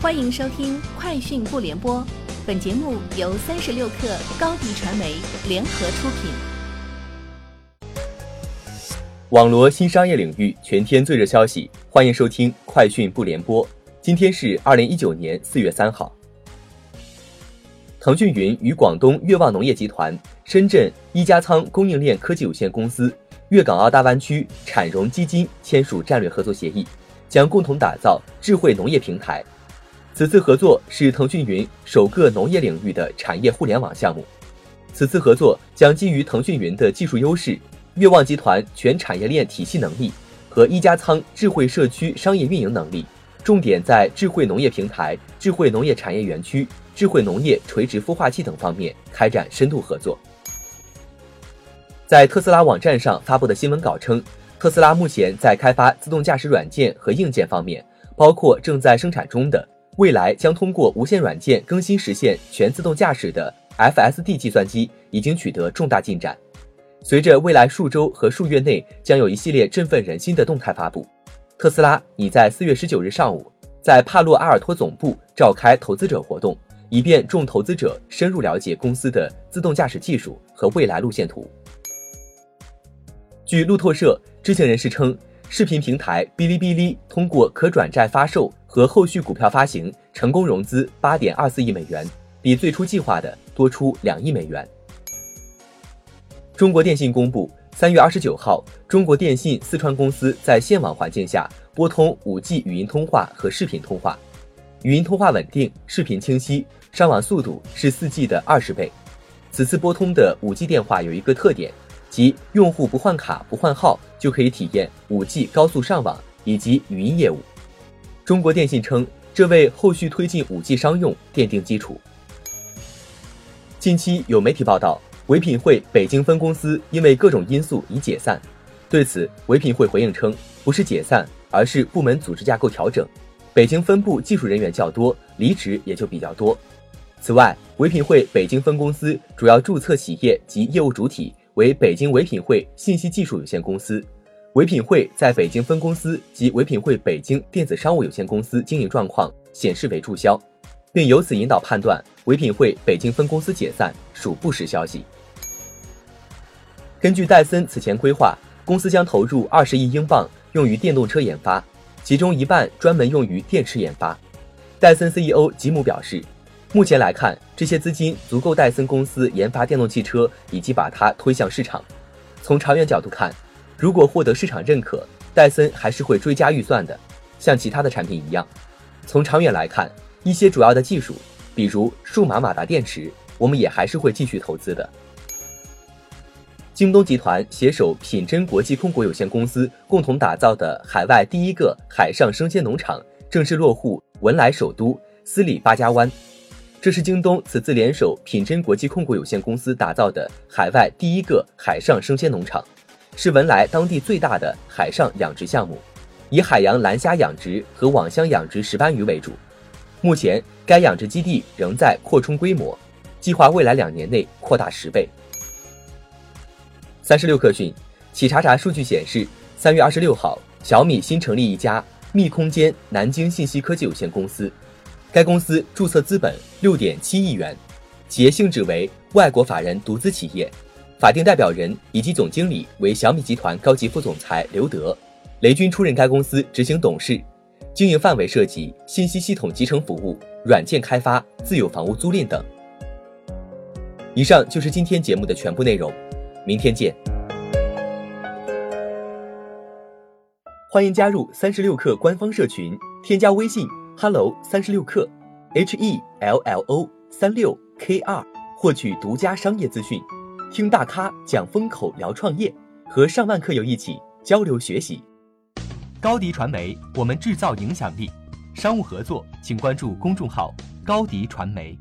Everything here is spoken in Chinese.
欢迎收听《快讯不联播》，本节目由三十六克高低传媒联合出品。网罗新商业领域全天最热消息，欢迎收听《快讯不联播》。今天是二零一九年四月三号。腾讯云与广东粤望农业集团、深圳一家仓供应链科技有限公司、粤港澳大湾区产融基金签署战略合作协议，将共同打造智慧农业平台。此次合作是腾讯云首个农业领域的产业互联网项目。此次合作将基于腾讯云的技术优势、粤望集团全产业链体系能力和一加仓智慧社区商业运营能力，重点在智慧农业平台、智慧农业产业园区、智慧农业垂直孵化器等方面开展深度合作。在特斯拉网站上发布的新闻稿称，特斯拉目前在开发自动驾驶软件和硬件方面，包括正在生产中的。未来将通过无线软件更新实现全自动驾驶的 FSD 计算机已经取得重大进展。随着未来数周和数月内将有一系列振奋人心的动态发布，特斯拉已在四月十九日上午在帕洛阿尔托总部召开投资者活动，以便众投资者深入了解公司的自动驾驶技术和未来路线图。据路透社知情人士称。视频平台哔哩哔哩通过可转债发售和后续股票发行成功融资八点二四亿美元，比最初计划的多出两亿美元。中国电信公布，三月二十九号，中国电信四川公司在线网环境下拨通五 G 语音通话和视频通话，语音通话稳定，视频清晰，上网速度是四 G 的二十倍。此次拨通的五 G 电话有一个特点。即用户不换卡不换号就可以体验 5G 高速上网以及语音业务。中国电信称，这为后续推进 5G 商用奠定基础。近期有媒体报道，唯品会北京分公司因为各种因素已解散。对此，唯品会回应称，不是解散，而是部门组织架构调整。北京分部技术人员较多，离职也就比较多。此外，唯品会北京分公司主要注册企业及业务主体。为北京唯品会信息技术有限公司，唯品会在北京分公司及唯品会北京电子商务有限公司经营状况显示为注销，并由此引导判断唯品会北京分公司解散属不实消息。根据戴森此前规划，公司将投入二十亿英镑用于电动车研发，其中一半专门用于电池研发。戴森 CEO 吉姆表示。目前来看，这些资金足够戴森公司研发电动汽车以及把它推向市场。从长远角度看，如果获得市场认可，戴森还是会追加预算的，像其他的产品一样。从长远来看，一些主要的技术，比如数码马达电池，我们也还是会继续投资的。京东集团携手品真国际控股有限公司共同打造的海外第一个海上生鲜农场正式落户文莱首都斯里巴加湾。这是京东此次联手品真国际控股有限公司打造的海外第一个海上生鲜农场，是文莱当地最大的海上养殖项目，以海洋蓝虾养殖和网箱养殖石斑鱼为主。目前，该养殖基地仍在扩充规模，计划未来两年内扩大十倍。三十六氪讯，企查查数据显示，三月二十六号，小米新成立一家密空间南京信息科技有限公司。该公司注册资本六点七亿元，企业性质为外国法人独资企业，法定代表人以及总经理为小米集团高级副总裁刘德，雷军出任该公司执行董事，经营范围涉及信息系统集成服务、软件开发、自有房屋租赁等。以上就是今天节目的全部内容，明天见。欢迎加入三十六氪官方社群，添加微信。Hello，三十六克，H E L L O 三六 K 二，获取独家商业资讯，听大咖讲风口，聊创业，和上万客友一起交流学习。高迪传媒，我们制造影响力。商务合作，请关注公众号高迪传媒。